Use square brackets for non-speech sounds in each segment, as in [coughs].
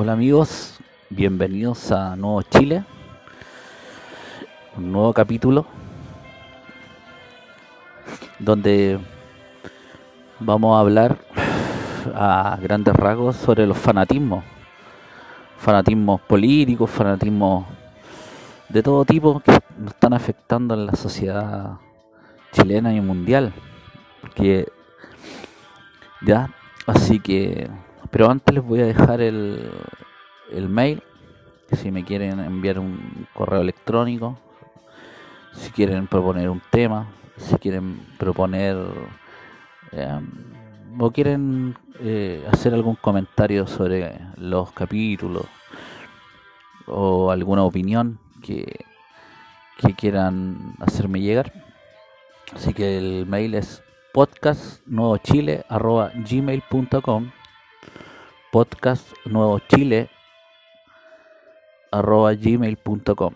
Hola amigos, bienvenidos a Nuevo Chile, un nuevo capítulo donde vamos a hablar a grandes rasgos sobre los fanatismos, fanatismos políticos, fanatismos de todo tipo que nos están afectando en la sociedad chilena y mundial. Que ya, así que pero antes les voy a dejar el, el mail, si me quieren enviar un correo electrónico, si quieren proponer un tema, si quieren proponer eh, o quieren eh, hacer algún comentario sobre los capítulos o alguna opinión que, que quieran hacerme llegar. Así que el mail es podcastnuevochile.gmail.com podcast nuevo chile arroba gmail.com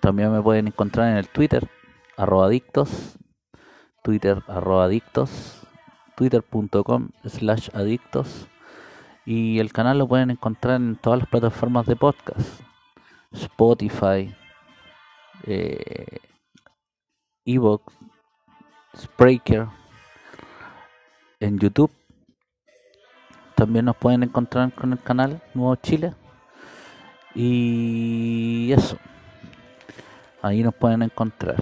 también me pueden encontrar en el twitter arroba adictos twitter arroba adictos twitter.com slash adictos y el canal lo pueden encontrar en todas las plataformas de podcast Spotify eh, Evox Spreaker en YouTube también nos pueden encontrar con el canal Nuevo Chile. Y eso. Ahí nos pueden encontrar.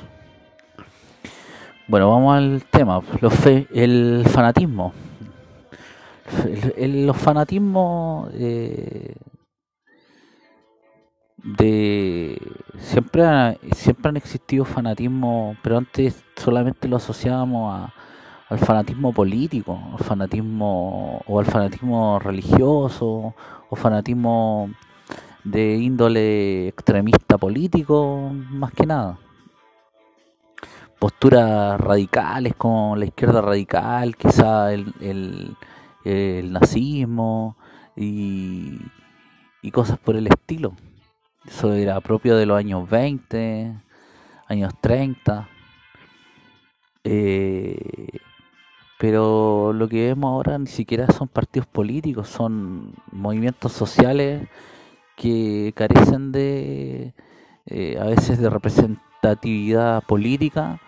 Bueno, vamos al tema. Los el fanatismo. Los fanatismos eh, de siempre siempre han existido fanatismo pero antes solamente lo asociábamos a, al fanatismo político, al fanatismo o al fanatismo religioso o fanatismo de índole extremista político, más que nada. Posturas radicales como la izquierda radical, quizá el, el, nazismo y, y cosas por el estilo. Eso era propio de los años 20, años 30. Eh, pero lo que vemos ahora ni siquiera son partidos políticos, son movimientos sociales que carecen de eh, a veces de representatividad política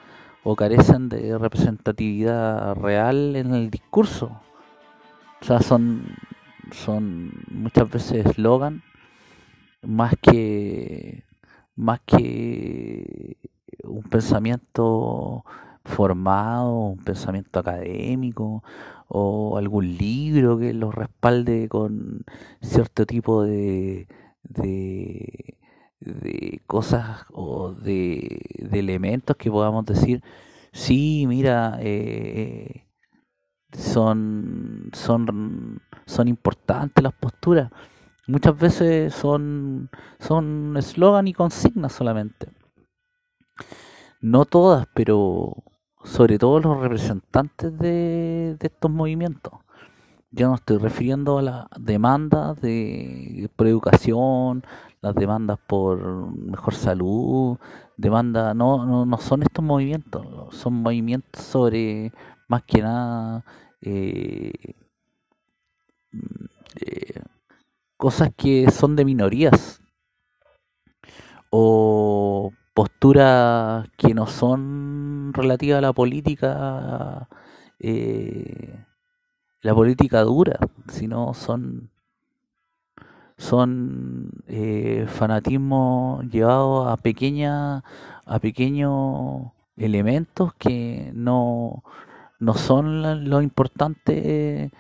o carecen de representatividad real en el discurso. O sea, son, son muchas veces eslogan más que más que un pensamiento formado, un pensamiento académico o algún libro que los respalde con cierto tipo de, de, cosas o de, elementos que podamos decir, sí, mira, eh, son, son, son importantes las posturas. Muchas veces son son eslogan y consignas solamente. No todas, pero sobre todo los representantes de, estos movimientos. Yo no estoy refiriendo a las demandas de, por educación, las demandas por mejor salud, demandas, no, no, no son estos movimientos, son movimientos sobre más que nada eh, eh, cosas que son de minorías o posturas que no son relativas a la política, eh, la política dura, sino son son eh, fanatismos llevados a pequeña a pequeños elementos que no, no son lo importante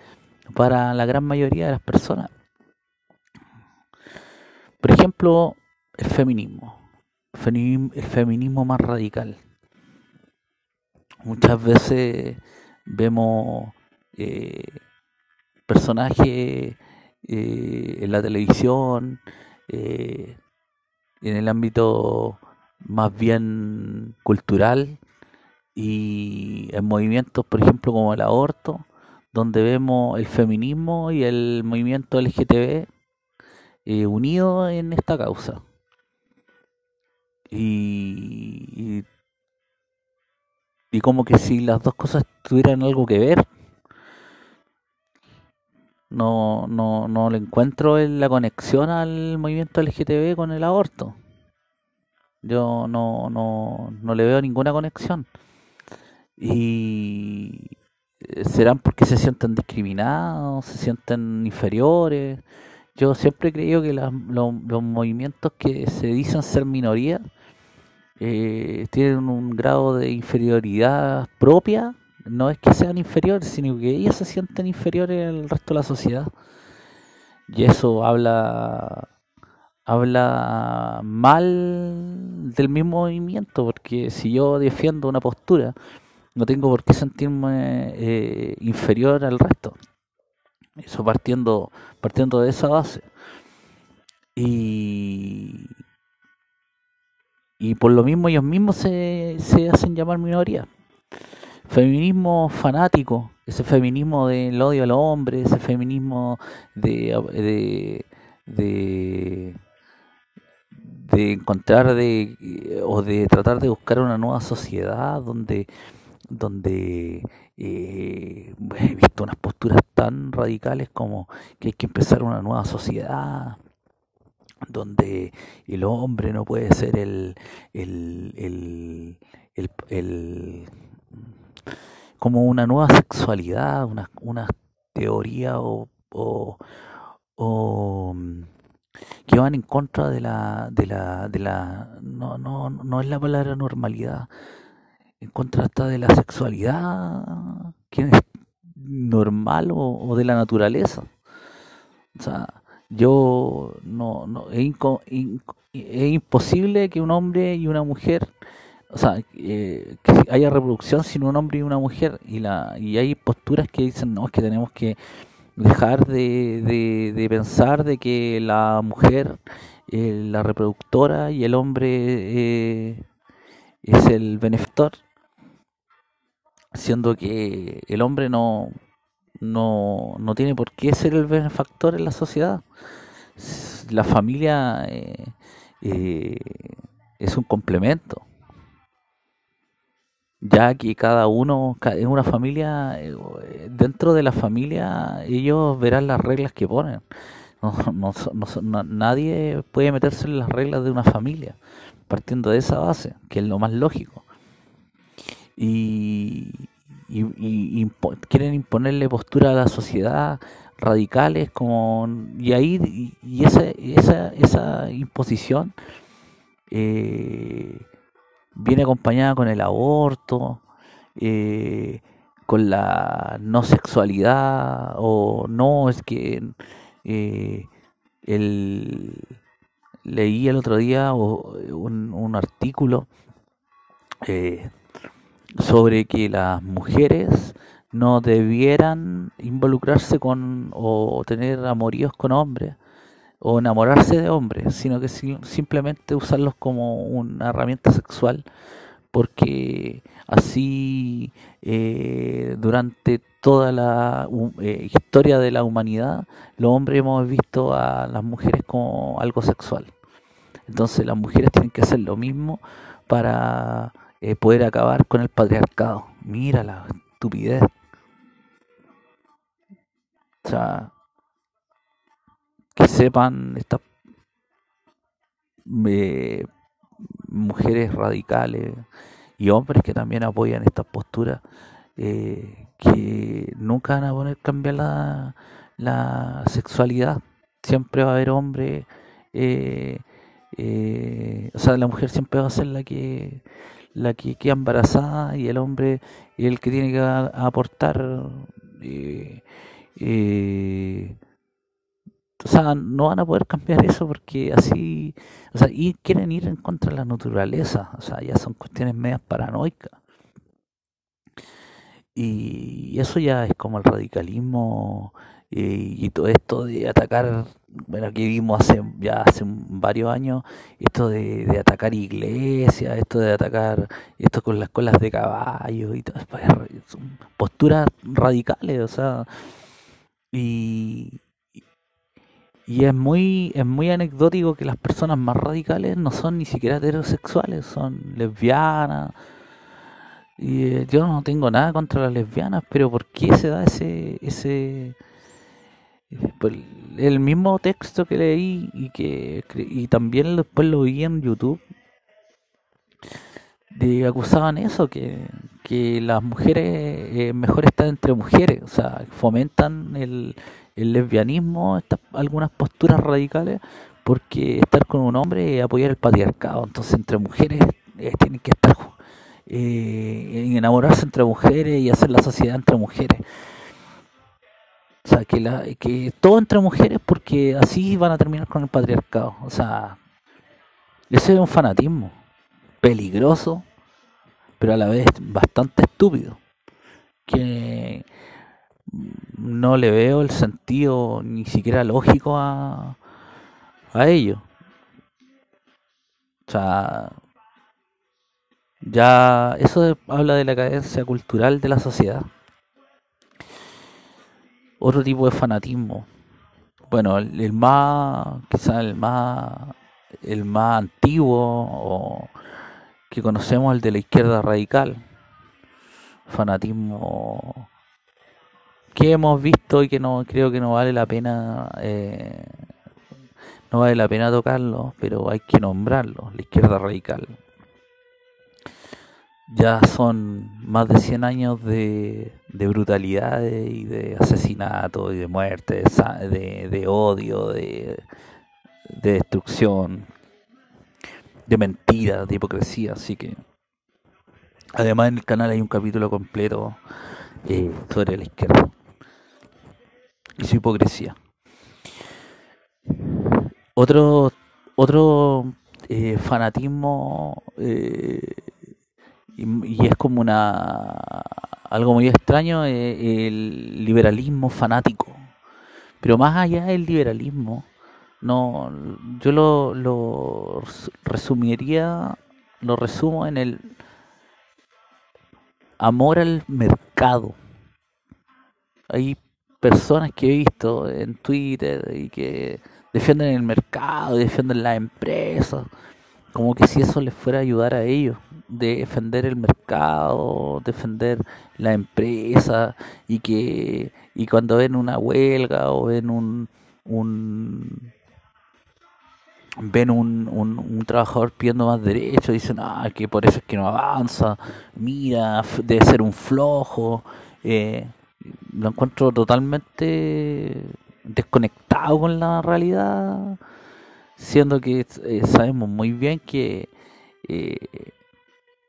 para la gran mayoría de las personas. Por ejemplo, el feminismo el feminismo más radical. Muchas veces vemos eh, personajes eh, en la televisión, en el ámbito más bien cultural y en movimientos, por ejemplo, como el aborto, donde vemos el feminismo y el movimiento LGTB eh, unidos en esta causa. Y, y, como que si las dos cosas tuvieran algo que ver, no, no, no le encuentro en la conexión al movimiento LGTB con el aborto. Yo no, no, no le veo ninguna conexión. Y serán porque se sienten discriminados, se sienten inferiores. Yo siempre he creído que los, movimientos que se dicen ser minoría eh, tienen un grado de inferioridad propia. No es que sean inferiores, sino que ellos se sienten inferiores al resto de la sociedad. Y eso habla habla mal del mismo movimiento, porque si yo defiendo una postura, no tengo por qué sentirme eh, inferior al resto. Eso partiendo, partiendo de esa base. Y, y por lo mismo ellos mismos se, se hacen llamar minoría. Feminismo fanático, ese feminismo del odio al hombre, ese feminismo de, de de encontrar de o de tratar de buscar una nueva sociedad donde donde eh, he visto unas posturas tan radicales como que hay que empezar una nueva sociedad donde el hombre no puede ser el, el, el, como una nueva sexualidad, una, una teoría o, o, o que van en contra de la, de la, de la, no, no, no es la palabra normalidad, en contra hasta de la sexualidad, que es normal o, de la naturaleza. O sea, yo no, no es, imposible que un hombre y una mujer o sea, eh, que haya reproducción sin un hombre y una mujer y la y hay posturas que dicen no es que tenemos que dejar de, de, pensar de que la mujer, eh, la reproductora y el hombre eh, es el benefactor, siendo que el hombre no, no, no tiene por qué ser el benefactor en la sociedad. La familia eh, es un complemento ya que cada uno es una familia, eh, dentro de la familia ellos verán las reglas que ponen. No, no, nadie puede meterse en las reglas de una familia, partiendo de esa base, que es lo más lógico. Y, quieren imponerle postura a la sociedad radicales como y ahí y esa esa esa imposición eh, viene acompañada con el aborto, eh, con la no sexualidad, o no, es que eh, leí el otro día un, un artículo eh, sobre que las mujeres no debieran involucrarse con o tener amoríos con hombres o enamorarse de hombres, sino que simplemente usarlos como una herramienta sexual, porque así eh, durante toda la eh, historia de la humanidad, los hombres hemos visto a las mujeres como algo sexual. Entonces las mujeres tienen que hacer lo mismo para eh, poder acabar con el patriarcado. Mira la estupidez. O sea, que sepan estas eh, mujeres radicales y hombres que también apoyan estas posturas eh, que nunca van a poner cambiar la, sexualidad siempre va a haber hombres o sea la mujer siempre va a ser la que la que queda embarazada y el hombre el que tiene que aportar eh, o sea, no van a poder cambiar eso porque así, o sea, y quieren ir en contra de la naturaleza, o sea, ya son cuestiones medias paranoicas. y eso ya es como el radicalismo y todo esto de atacar, bueno, que vimos hace ya hace varios años, esto de, de atacar iglesias, esto de atacar, esto con las colas de caballo y todo, son posturas radicales, o sea, y, y es muy, es muy anecdótico que las personas más radicales no son ni siquiera heterosexuales, son lesbianas, y eh, yo no tengo nada contra las lesbianas, pero ¿por qué se da ese ese pues, el mismo texto que leí y que y también después lo vi en YouTube de acusaban eso que, que las mujeres eh, mejor están entre mujeres, o sea, fomentan el, el lesbianismo, estas algunas posturas radicales porque estar con un hombre es apoyar el patriarcado, entonces entre mujeres eh, tienen que estar eh, enamorarse entre mujeres y hacer la sociedad entre mujeres. O sea, que, la, que todo entre mujeres porque así van a terminar con el patriarcado. O sea, ese es un fanatismo peligroso, pero a la vez bastante estúpido. Que no le veo el sentido ni siquiera lógico a, a ello. O sea, ya eso habla de la cadencia cultural de la sociedad. Otro tipo de fanatismo. Bueno, el, más, quizás el más, el más antiguo o que conocemos, el de la izquierda radical. Fanatismo que hemos visto y que no creo que no vale la pena eh, no vale la pena tocarlo, pero hay que nombrarlo, la izquierda radical ya son más de 100 años de, de brutalidades y de asesinato y de muerte, de, de odio, de, de destrucción, de mentira, de hipocresía. Así que, además, en el canal hay un capítulo completo eh, sobre la izquierda y su hipocresía. Otro, otro eh, fanatismo. Eh, y, es como una algo muy extraño eh, el liberalismo fanático. Pero más allá del liberalismo no yo lo, lo resumiría lo resumo en el amor al mercado. Hay personas que he visto en Twitter y que defienden el mercado defienden la empresa como que si eso les fuera a ayudar a ellos defender el mercado, defender la empresa y que y cuando ven una huelga o ven un, un ven un, un, trabajador pidiendo más derechos, dicen ah, que por eso es que no avanza, mira, debe ser un flojo, eh, lo encuentro totalmente desconectado con la realidad, siendo que eh, sabemos muy bien que eh,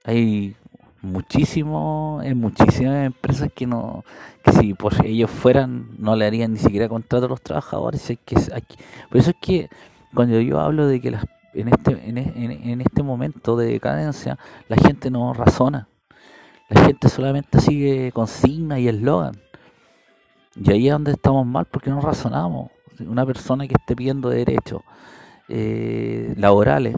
hay muchísimo en muchísimas empresas que no que si por ellos fueran no le harían ni siquiera contrato a los trabajadores. Por eso es que cuando yo hablo de que las, en este en, en, este momento de decadencia la gente no razona. La gente solamente sigue consigna y eslogan. Y ahí es donde estamos mal porque no razonamos. Una persona que esté pidiendo derechos eh, laborales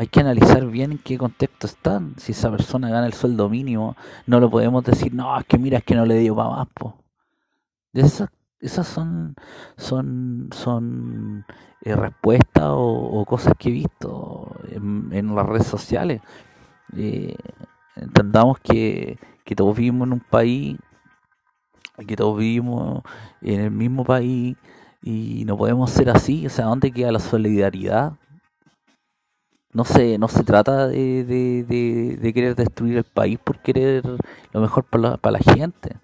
hay que analizar bien en qué contexto están. Si esa persona gana el sueldo mínimo, no lo podemos decir, no, es que mira, es que no le dio para más. Po. Esas, esas son, son, son eh, respuestas o, cosas que he visto en, las redes sociales. Eh, entendamos que, que todos vivimos en un país, que todos vivimos en el mismo país y no podemos ser así. O sea, ¿dónde queda la solidaridad? no se, no se trata de, de, de, querer destruir el país por querer lo mejor para la, para la gente.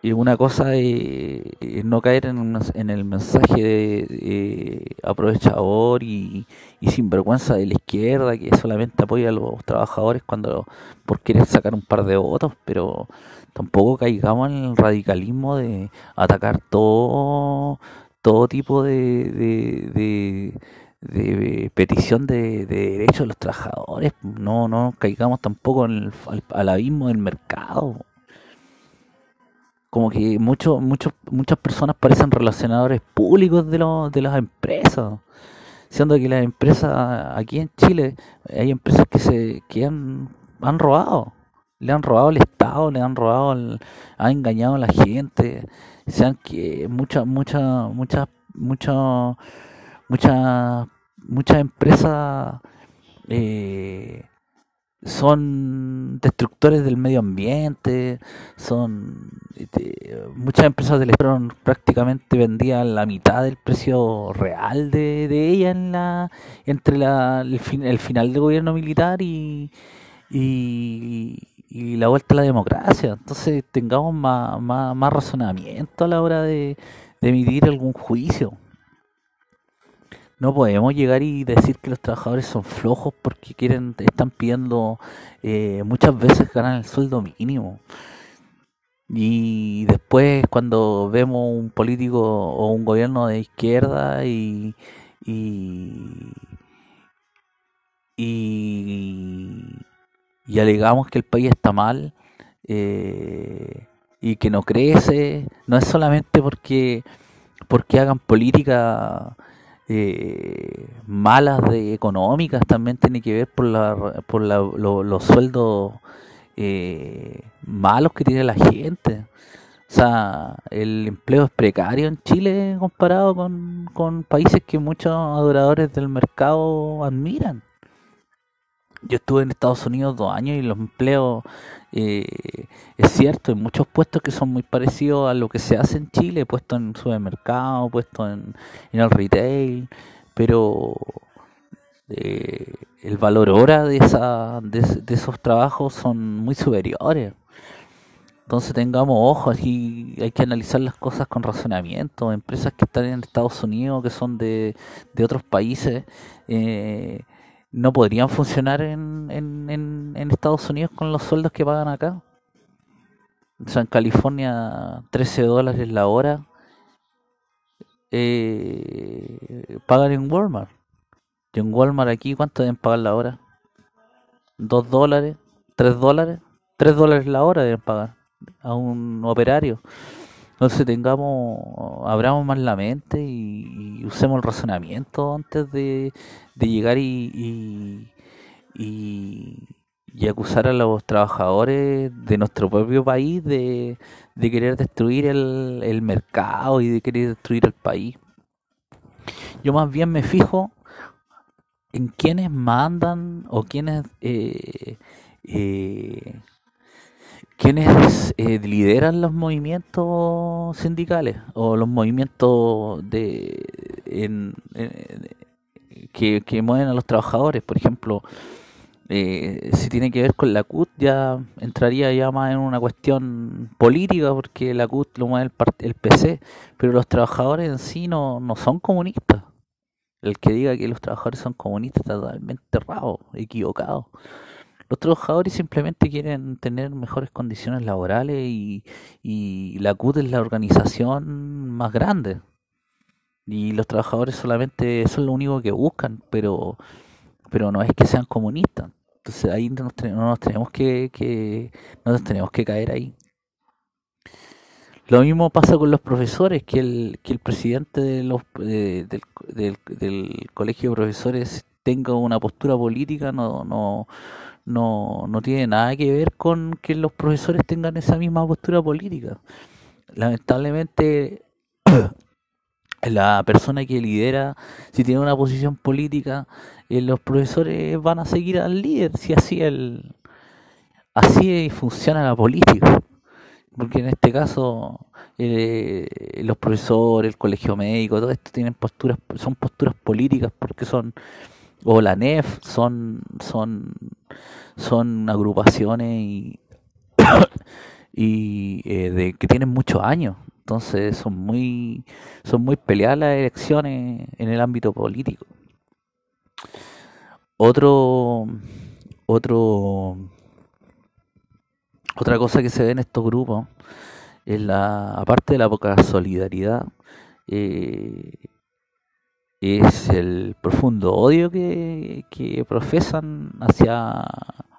Y una cosa es, no caer en, en, el mensaje de, aprovechador y, y sinvergüenza de la izquierda que solamente apoya a los trabajadores cuando por querer sacar un par de votos, pero tampoco caigamos en el radicalismo de atacar todo todo tipo de, de petición de, de derechos de los trabajadores. No, no caigamos tampoco en el, al, abismo del mercado. Como que muchos muchos muchas personas parecen relacionadores públicos de, los de las empresas. Siendo que las empresas aquí en Chile, hay empresas que se que han, han robado. Le han robado al Estado, le han robado, al, han engañado a la gente. Sean que muchas, muchas, muchas, muchas, muchas, muchas empresas eh, son destructores del medio ambiente, son este, muchas empresas del Estado prácticamente vendían la mitad del precio real de, de ella en la entre la, el, fin, el final del gobierno militar y, y la vuelta a la democracia. Entonces tengamos más, más, más razonamiento a la hora de, de emitir algún juicio. No podemos llegar y decir que los trabajadores son flojos porque quieren están pidiendo eh, muchas veces ganar el sueldo mínimo. Y después cuando vemos un político o un gobierno de izquierda y, y, y alegamos que el país está mal eh, y que no crece, no es solamente porque porque hagan política eh, malas de económicas, también tiene que ver por la por la, lo, los sueldos eh, malos que tiene la gente. O sea, el empleo es precario en Chile comparado con, con países que muchos adoradores del mercado admiran. Yo estuve en Estados Unidos dos años y los empleos, eh, es cierto, hay muchos puestos que son muy parecidos a lo que se hace en Chile, puestos en supermercado, puestos en, en el retail, pero eh, el valor hora de, esa, de, esos trabajos son muy superiores. Entonces tengamos ojo, aquí hay que analizar las cosas con razonamiento. Empresas que están en Estados Unidos, que son de, de otros países, eh, no podrían funcionar en, en, en, en, Estados Unidos con los sueldos que pagan acá. O sea, en California 13 dólares la hora eh, pagan en Walmart. Y en Walmart aquí, ¿cuánto deben pagar la hora? ¿2 dólares? ¿3 dólares? 3 dólares la hora deben pagar a un operario. Entonces tengamos, abramos más la mente y, y usemos el razonamiento antes de, de llegar y, y, y, acusar a los trabajadores de nuestro propio país de, de querer destruir el, el mercado y de querer destruir el país. Yo más bien me fijo en quienes mandan o quienes eh, eh, eh, lideran los movimientos sindicales o los movimientos de en, que, que, mueven a los trabajadores. Por ejemplo eh, si tiene que ver con la CUT ya entraría ya más en una cuestión política porque la CUT lo mueve el, el PC pero los trabajadores en sí no, no son comunistas. El que diga que los trabajadores son comunistas está totalmente errado, equivocado los trabajadores simplemente quieren tener mejores condiciones laborales y, la CUT es la organización más grande. Y los trabajadores solamente eso es lo único que buscan, pero pero no es que sean comunistas. Entonces ahí no nos, no tenemos que, que no nos tenemos que caer ahí. Lo mismo pasa con los profesores, que el, que el presidente de los, de, del, del, del colegio de profesores tenga una postura política no, no, no, no tiene nada que ver con que los profesores tengan esa misma postura política. Lamentablemente, [clears throat] la persona que lidera, si tiene una posición política, eh, los profesores van a seguir al líder, si así el así funciona la política. Porque en este caso eh, los profesores, el colegio médico, todo esto tienen posturas, son posturas políticas porque son o la NEF son son son agrupaciones y, [coughs] y eh, de que tienen muchos años. Entonces son muy son muy peleadas las elecciones en el ámbito político. Otro otro otra cosa que se ve en estos grupos es la aparte de la poca solidaridad eh, es el profundo odio que, que profesan hacia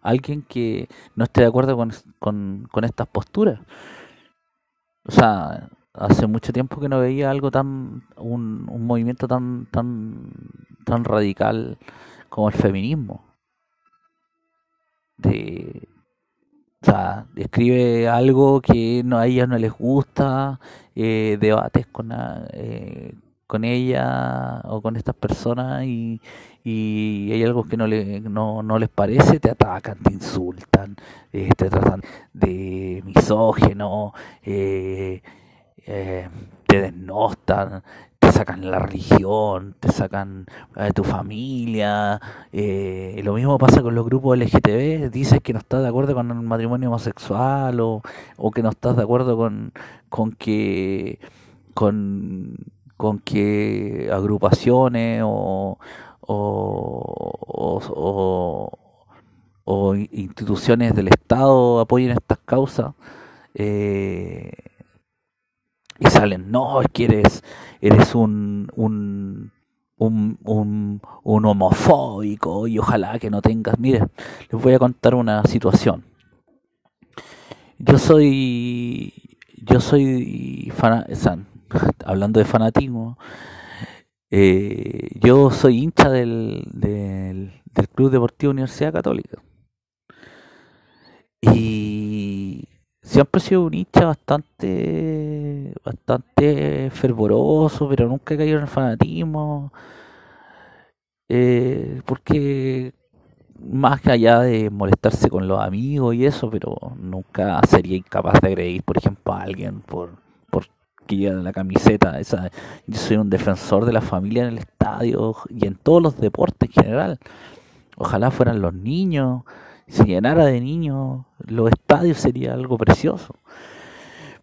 alguien que no esté de acuerdo con, con, estas posturas. O sea, hace mucho tiempo que no veía algo tan un, un movimiento tan tan tan radical como el feminismo de o sea escribe algo que no, a ellas no les gusta eh, debates con eh, con ella o con estas personas y, y hay algo que no, le, no, no les parece, te atacan, te insultan, eh, te tratan de misógeno, eh, eh, te desnostan, te sacan la religión, te sacan tu familia. Lo mismo pasa con los grupos LGTB, dices que no estás de acuerdo con el matrimonio homosexual o, o que no estás de acuerdo con, con que con, con que agrupaciones o, o, o, instituciones del Estado apoyen estas causas. Eh, y salen, no, es que eres, eres un, un, un, un, un homofóbico y ojalá que no tengas, miren, les voy a contar una situación. Yo soy, yo soy, fan, [laughs] hablando de fanatismo, eh, yo soy hincha del, del, Club Deportivo Universidad Católica. Y siempre he sido un hincha bastante bastante fervoroso, pero nunca he caído en el fanatismo. Eh, porque más que allá de molestarse con los amigos y eso, pero nunca sería incapaz de agredir, por ejemplo, a alguien por por la camiseta. Esa, yo soy un defensor de la familia en el estadio y en todos los deportes en general. Ojalá fueran los niños, se llenara de niños los estadios sería algo precioso.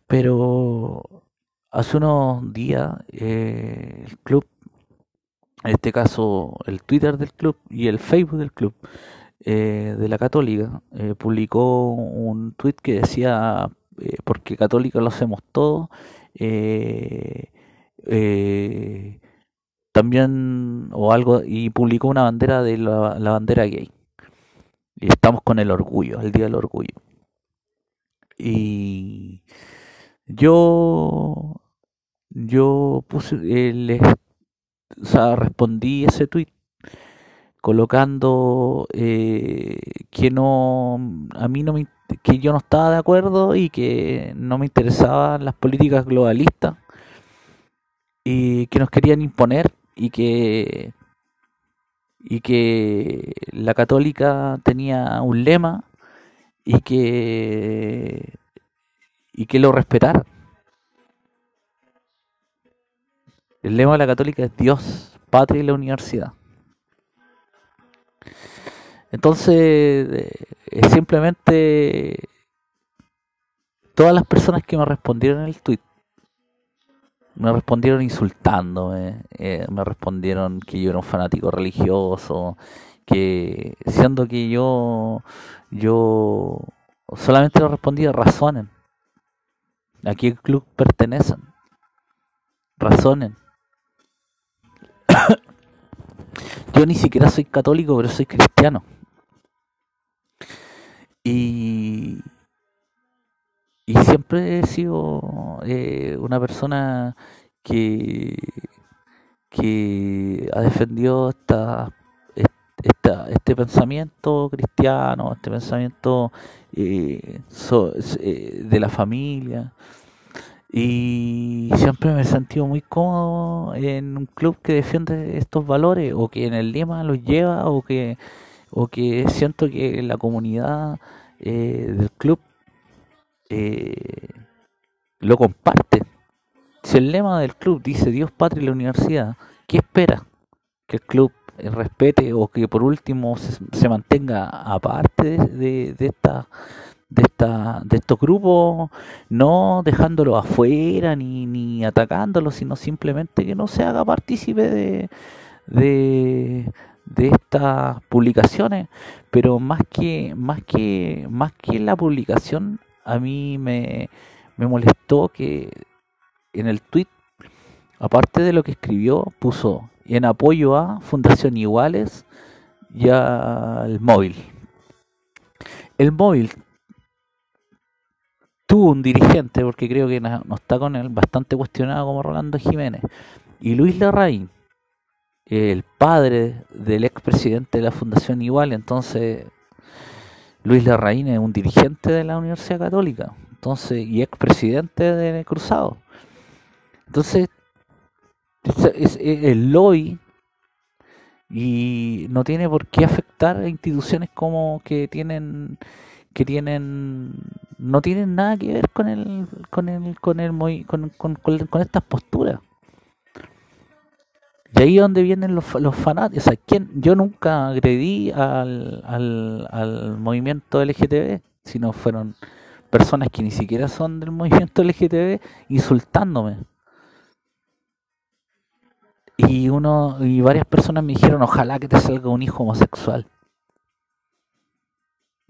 Pero hace unos días eh, el club, en este caso el Twitter del club y el Facebook del club eh, de la Católica, eh, publicó un tweet que decía, porque Católica lo hacemos todo, eh, eh, también o algo y publicó una bandera de la, bandera gay y estamos con el orgullo, el día del orgullo. Y yo yo puse eh, les, o sea, respondí ese tweet colocando eh, que no a mí no me que yo no estaba de acuerdo y que no me interesaban las políticas globalistas y que nos querían imponer y que y que la católica tenía un lema y que y que lo respetara. El lema de la católica es Dios, patria y la universidad. Entonces, eh, simplemente todas las personas que me respondieron en el tweet me respondieron insultándome, eh, me respondieron que yo era un fanático religioso, que siendo que yo yo solamente le respondía razonen. ¿A qué club pertenecen? Razonen. [coughs] yo ni siquiera soy católico, pero soy cristiano. Y y siempre he sido eh, una persona que que ha defendido esta, esta este pensamiento cristiano, este pensamiento eh, eh, de la familia y siempre me he sentido muy cómodo en un club que defiende estos valores o que en el lema los lleva o que o que siento que la comunidad eh, del club eh, lo comparte. Si el lema del club dice Dios, patria y la universidad, ¿qué espera? Que el club respete o que por último se, se mantenga aparte de, de, de esta de esta de estos grupos no dejándolos afuera ni, ni atacándolos sino simplemente que no se haga partícipe de, de, estas publicaciones pero más que más que más que la publicación a mí me, me molestó que en el tweet, aparte de lo que escribió, puso en apoyo a Fundación Iguales y al móvil. El móvil tuvo un dirigente, porque creo que no, está con él, bastante cuestionado como Rolando Jiménez, y Luis Larraín, el padre del expresidente de la Fundación Igual, entonces Luis Larraín es un dirigente de la Universidad Católica, entonces y expresidente de Cruzado. Entonces, es, el lobby y no tiene por qué afectar a instituciones como que tienen que tienen no tienen nada que ver con el con el con el con, con, con, estas posturas. Y ahí es donde vienen los, fanáticos. ¿quién? yo nunca agredí al, al, al movimiento LGTB sino fueron personas que ni siquiera son del movimiento LGTB insultándome. Y uno y varias personas me dijeron ojalá que te salga un hijo homosexual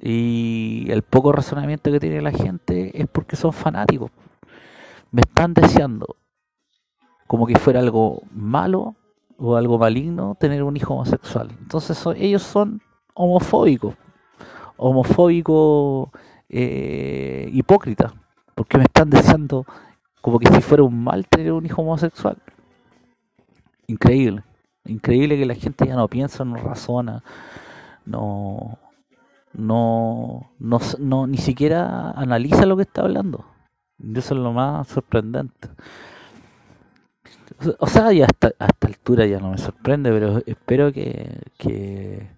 y el poco razonamiento que tiene la gente es porque son fanáticos me están deseando como que fuera algo malo o algo maligno tener un hijo homosexual entonces ellos son homofóbicos homofóbicos eh, hipócritas porque me están deseando como que si fuera un mal tener un hijo homosexual increíble. Increíble que la gente ya no piensa, no razona, no, no, no, ni siquiera analiza lo que está hablando. Eso es lo más sorprendente. O sea, ya hasta, a esta altura ya no me sorprende, pero espero que, que,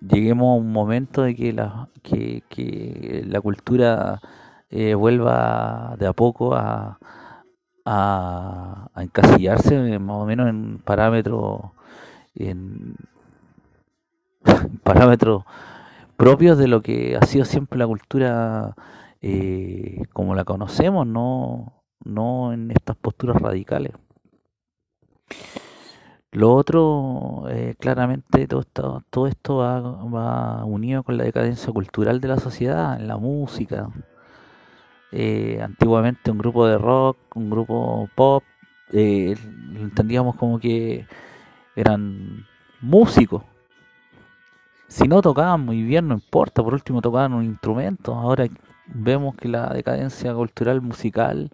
lleguemos a un momento de que la, que, que la cultura eh, vuelva de a poco a, a, encasillarse más o menos en parámetros en [laughs] parámetros propios de lo que ha sido siempre la cultura eh, como la conocemos, no, no en estas posturas radicales. Lo otro, eh, claramente, todo esto, todo esto va, va unido con la decadencia cultural de la sociedad, en la música, eh, antiguamente un grupo de rock, un grupo pop, eh, entendíamos como que eran músicos. Si no tocaban muy bien, no importa, por último tocaban un instrumento. Ahora vemos que la decadencia cultural musical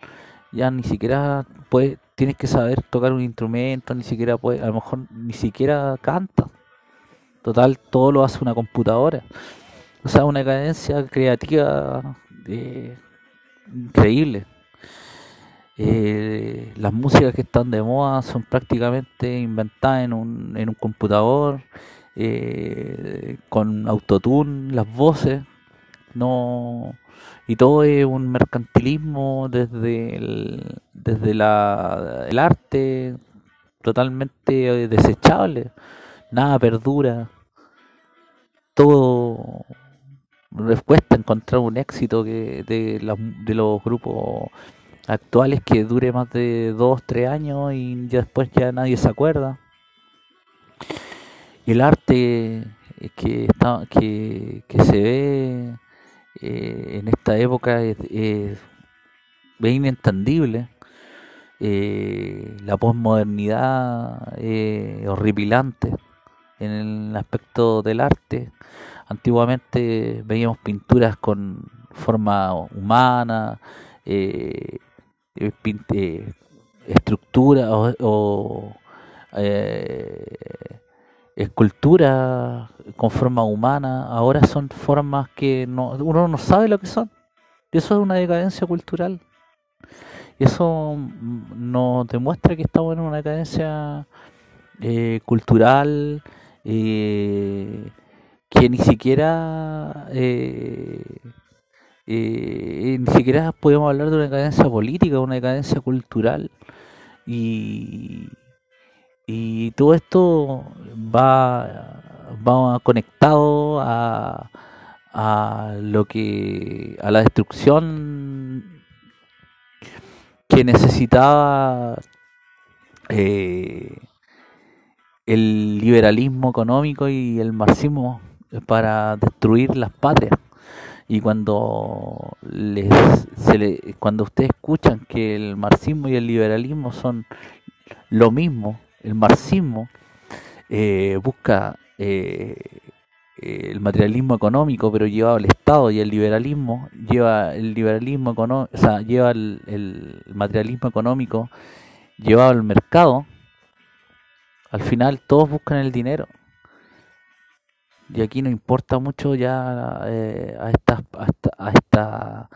ya ni siquiera puede, tienes que saber tocar un instrumento, ni siquiera puede, a lo mejor ni siquiera canta. Total, todo lo hace una computadora. O sea, una decadencia creativa eh, increíble. Eh, las músicas que están de moda son prácticamente inventadas en un, en un computador, eh, con autotune, las voces, no y todo es un mercantilismo desde el, desde la, el arte totalmente desechable, nada perdura, todo cuesta encontrar un éxito de, de los grupos actuales que dure más de dos, tres años y ya después ya nadie se acuerda. El arte que, está, que, se ve eh, en esta época es, inentendible. Eh, la posmodernidad es horripilante en el aspecto del arte Antiguamente veíamos pinturas con forma humana, eh, eh, eh estructura o, eh, escultura con forma humana, ahora son formas que no, uno no sabe lo que son. Eso es una decadencia cultural. Eso nos demuestra que estamos en una decadencia cultural, eh, que ni siquiera eh, eh, ni siquiera podemos hablar de una decadencia política, una decadencia cultural y, y todo esto va, va conectado a, a lo que a la destrucción que necesitaba eh, el liberalismo económico y el marxismo para destruir las patrias. Y cuando les, se le, cuando ustedes escuchan que el marxismo y el liberalismo son lo mismo, el marxismo eh, busca eh, el materialismo económico, pero lleva al Estado y el liberalismo lleva el liberalismo económico, sea, lleva el, materialismo económico llevado al mercado. Al final todos buscan el dinero. Y aquí no importa mucho ya eh, a estas a, esta, a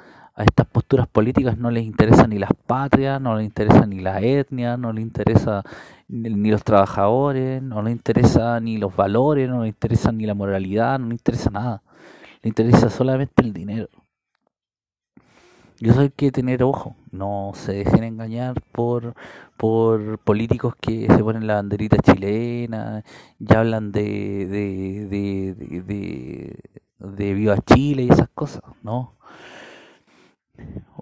estas posturas políticas no les interesa ni las patrias, no les interesa ni la etnia, no les interesa ni los trabajadores, no les interesa ni los valores, no les interesa ni la moralidad, no les interesa nada. Le interesa solamente el dinero. Y eso hay que tener ojo, no se dejen engañar por, por políticos que se ponen la banderita chilena y hablan de, de, de, de, de Viva Chile y esas cosas, ¿no?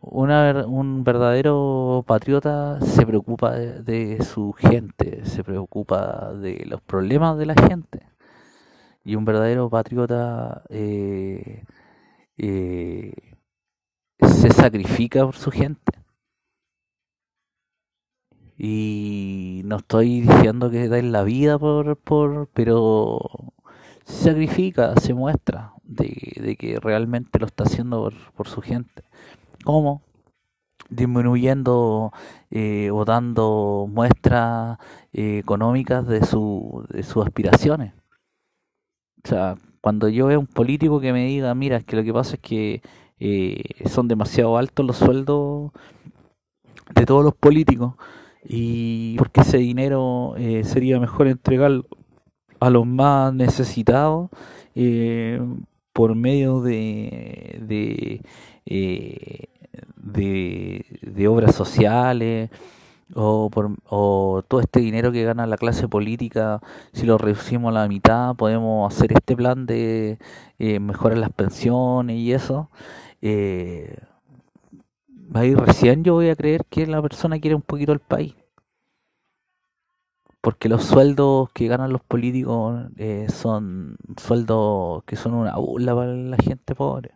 Una, un verdadero patriota se preocupa de, su gente, se preocupa de los problemas de la gente. Y un verdadero patriota eh, eh, se sacrifica por su gente. Y no estoy diciendo que den la vida por, por pero se sacrifica, se muestra de, que realmente lo está haciendo por, por su gente. ¿Cómo? Disminuyendo eh, o dando muestras eh, económicas de, su, de sus aspiraciones. O sea, cuando yo veo un político que me diga, mira, es que lo que pasa es que eh, son demasiado altos los sueldos de todos los políticos y porque ese dinero eh, sería mejor entregar a los más necesitados por medio de, de de, obras sociales o, por, o todo este dinero que gana la clase política, si lo reducimos a la mitad, podemos hacer este plan de eh, mejorar las pensiones y eso. Eh, ahí recién yo voy a creer que la persona quiere un poquito el país. Porque los sueldos que ganan los políticos eh, son sueldos que son una burla para la gente pobre.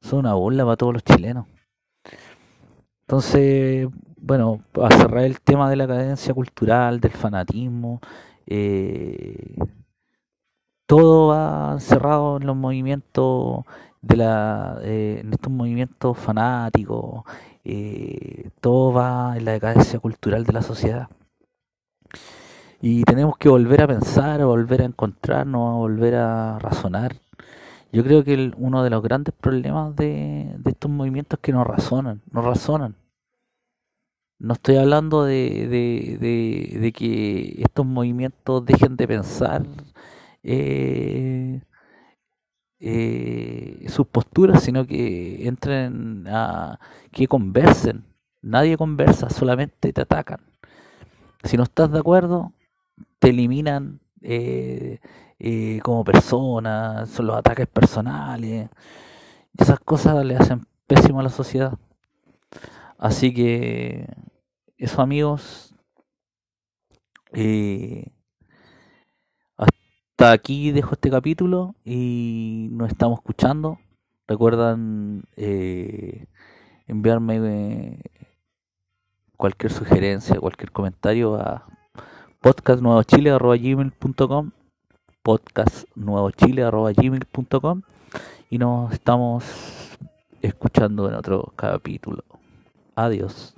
Son una burla para todos los chilenos. Entonces, bueno, a cerrar el tema de la cadencia cultural, del fanatismo, eh, todo va cerrado en los movimientos de la, eh, en estos movimientos fanáticos, eh, todo va en la decadencia cultural de la sociedad. Y tenemos que volver a pensar, volver a encontrarnos, volver a razonar yo creo que uno de los grandes problemas de, estos movimientos es que no razonan, no razonan. No estoy hablando de, que estos movimientos dejen de pensar eh, eh, sus posturas, sino que entren a que conversen. Nadie conversa, solamente te atacan. Si no estás de acuerdo, te eliminan. Eh, eh, como persona, son los ataques personales. Esas cosas le hacen pésimo a la sociedad. Así que, eso amigos, eh, hasta aquí dejo este capítulo y nos estamos escuchando. Recuerdan enviarme cualquier sugerencia, cualquier comentario a podcastnuevochile.com podcast y nos estamos escuchando en otro capítulo. Adiós.